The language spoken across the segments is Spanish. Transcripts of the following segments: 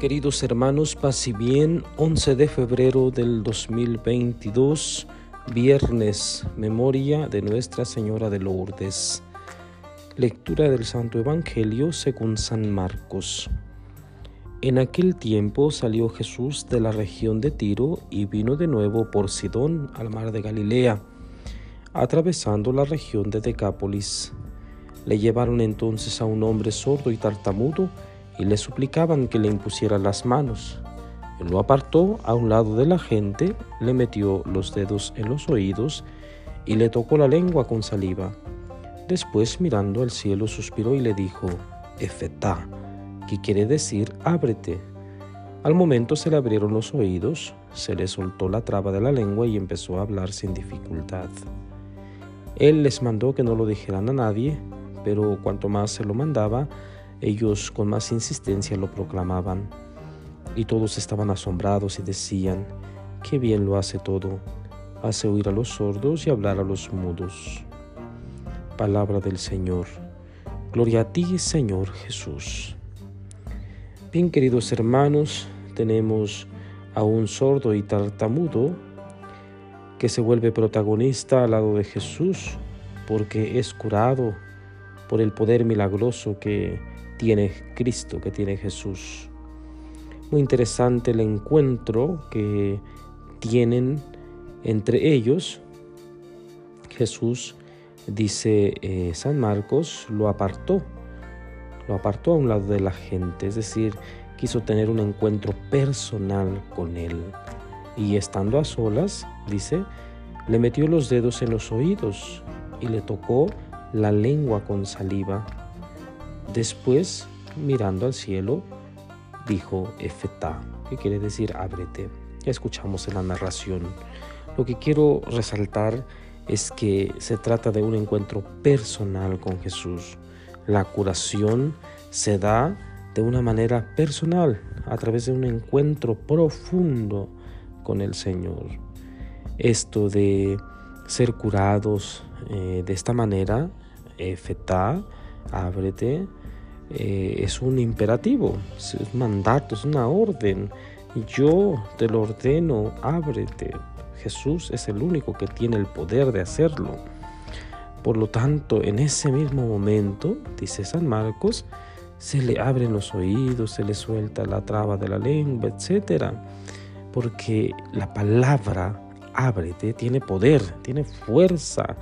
Queridos hermanos, paz y bien, 11 de febrero del 2022, viernes, memoria de Nuestra Señora de Lourdes. Lectura del Santo Evangelio según San Marcos. En aquel tiempo salió Jesús de la región de Tiro y vino de nuevo por Sidón al mar de Galilea, atravesando la región de Decápolis. Le llevaron entonces a un hombre sordo y tartamudo, y le suplicaban que le impusiera las manos. Él lo apartó a un lado de la gente, le metió los dedos en los oídos y le tocó la lengua con saliva. Después, mirando al cielo, suspiró y le dijo, Efetá, que quiere decir ábrete. Al momento se le abrieron los oídos, se le soltó la traba de la lengua y empezó a hablar sin dificultad. Él les mandó que no lo dijeran a nadie, pero cuanto más se lo mandaba, ellos con más insistencia lo proclamaban, y todos estaban asombrados y decían, qué bien lo hace todo, hace oír a los sordos y hablar a los mudos. Palabra del Señor. Gloria a ti, Señor Jesús. Bien, queridos hermanos, tenemos a un sordo y tartamudo que se vuelve protagonista al lado de Jesús porque es curado por el poder milagroso que tiene Cristo, que tiene Jesús. Muy interesante el encuentro que tienen entre ellos. Jesús, dice eh, San Marcos, lo apartó, lo apartó a un lado de la gente, es decir, quiso tener un encuentro personal con él. Y estando a solas, dice, le metió los dedos en los oídos y le tocó la lengua con saliva Después, mirando al cielo, dijo Efetá, que quiere decir ábrete. Ya escuchamos en la narración. Lo que quiero resaltar es que se trata de un encuentro personal con Jesús. La curación se da de una manera personal, a través de un encuentro profundo con el Señor. Esto de ser curados eh, de esta manera, Efetá, ábrete, eh, es un imperativo, es un mandato, es una orden. Yo te lo ordeno, ábrete. Jesús es el único que tiene el poder de hacerlo. Por lo tanto, en ese mismo momento, dice San Marcos, se le abren los oídos, se le suelta la traba de la lengua, etc. Porque la palabra ábrete tiene poder, tiene fuerza,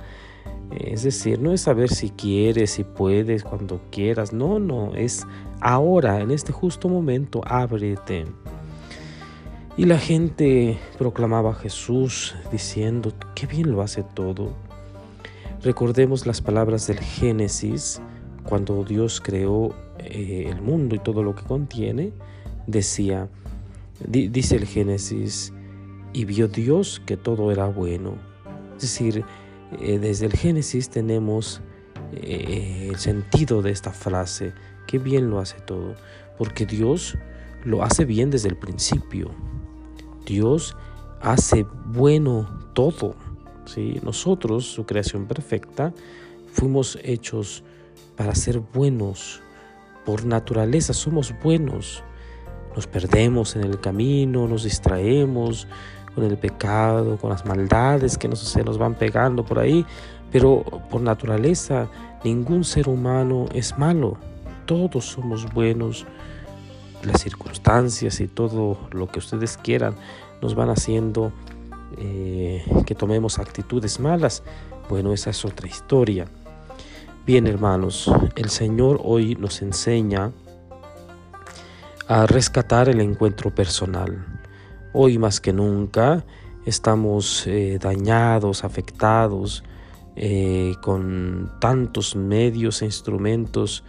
es decir, no es saber si quieres, si puedes, cuando quieras. No, no, es ahora, en este justo momento, ábrete. Y la gente proclamaba a Jesús diciendo, qué bien lo hace todo. Recordemos las palabras del Génesis, cuando Dios creó eh, el mundo y todo lo que contiene, decía, dice el Génesis, y vio Dios que todo era bueno. Es decir, eh, desde el Génesis tenemos eh, el sentido de esta frase, que bien lo hace todo, porque Dios lo hace bien desde el principio. Dios hace bueno todo. ¿sí? Nosotros, su creación perfecta, fuimos hechos para ser buenos. Por naturaleza somos buenos. Nos perdemos en el camino, nos distraemos, con el pecado, con las maldades que nos, se nos van pegando por ahí, pero por naturaleza ningún ser humano es malo, todos somos buenos, las circunstancias y todo lo que ustedes quieran nos van haciendo eh, que tomemos actitudes malas. Bueno, esa es otra historia. Bien, hermanos, el Señor hoy nos enseña a rescatar el encuentro personal. Hoy más que nunca estamos eh, dañados, afectados eh, con tantos medios e instrumentos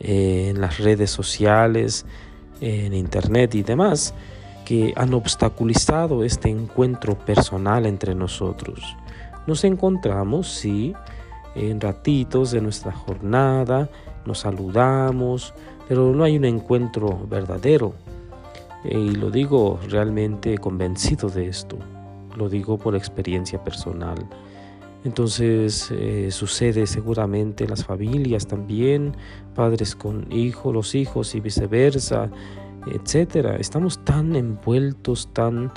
eh, en las redes sociales, en internet y demás, que han obstaculizado este encuentro personal entre nosotros. Nos encontramos, sí, en ratitos de nuestra jornada, nos saludamos, pero no hay un encuentro verdadero. Y lo digo realmente convencido de esto, lo digo por experiencia personal. Entonces eh, sucede seguramente en las familias también, padres con hijos, los hijos y viceversa, etcétera. Estamos tan envueltos, tan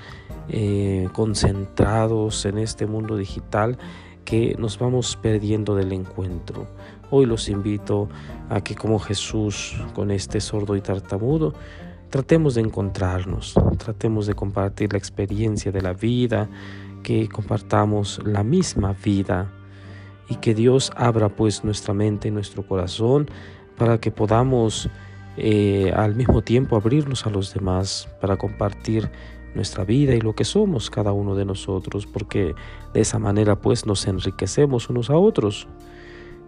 eh, concentrados en este mundo digital que nos vamos perdiendo del encuentro. Hoy los invito a que como Jesús con este sordo y tartamudo, tratemos de encontrarnos, tratemos de compartir la experiencia de la vida, que compartamos la misma vida y que Dios abra pues nuestra mente y nuestro corazón para que podamos eh, al mismo tiempo abrirnos a los demás para compartir nuestra vida y lo que somos cada uno de nosotros, porque de esa manera pues nos enriquecemos unos a otros.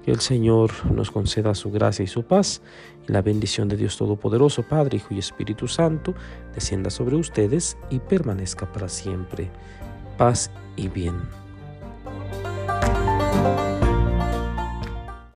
Que el Señor nos conceda su gracia y su paz, y la bendición de Dios Todopoderoso, Padre, Hijo y Espíritu Santo, descienda sobre ustedes y permanezca para siempre. Paz y bien.